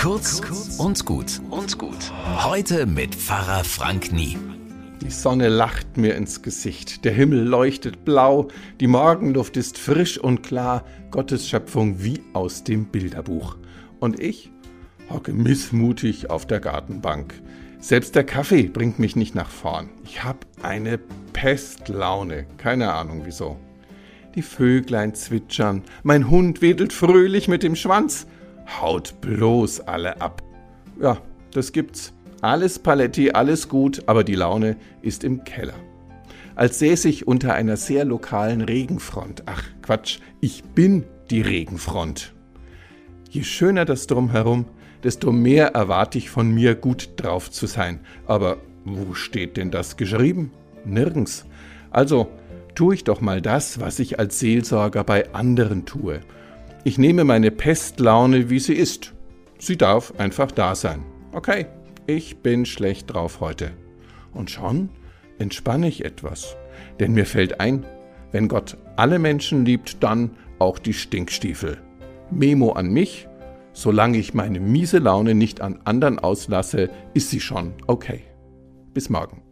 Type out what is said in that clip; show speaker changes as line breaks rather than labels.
Kurz und gut und gut. Heute mit Pfarrer Frank Nie.
Die Sonne lacht mir ins Gesicht, der Himmel leuchtet blau, die Morgenluft ist frisch und klar, Gottes Schöpfung wie aus dem Bilderbuch. Und ich hocke missmutig auf der Gartenbank. Selbst der Kaffee bringt mich nicht nach vorn. Ich hab eine Pestlaune, keine Ahnung wieso. Die Vöglein zwitschern, mein Hund wedelt fröhlich mit dem Schwanz. Haut bloß alle ab. Ja, das gibt's. Alles Paletti, alles gut, aber die Laune ist im Keller. Als säße ich unter einer sehr lokalen Regenfront. Ach Quatsch, ich bin die Regenfront. Je schöner das Drumherum, desto mehr erwarte ich von mir, gut drauf zu sein. Aber wo steht denn das geschrieben? Nirgends. Also tue ich doch mal das, was ich als Seelsorger bei anderen tue. Ich nehme meine Pestlaune, wie sie ist. Sie darf einfach da sein. Okay, ich bin schlecht drauf heute. Und schon entspanne ich etwas. Denn mir fällt ein, wenn Gott alle Menschen liebt, dann auch die Stinkstiefel. Memo an mich, solange ich meine miese Laune nicht an anderen auslasse, ist sie schon okay. Bis morgen.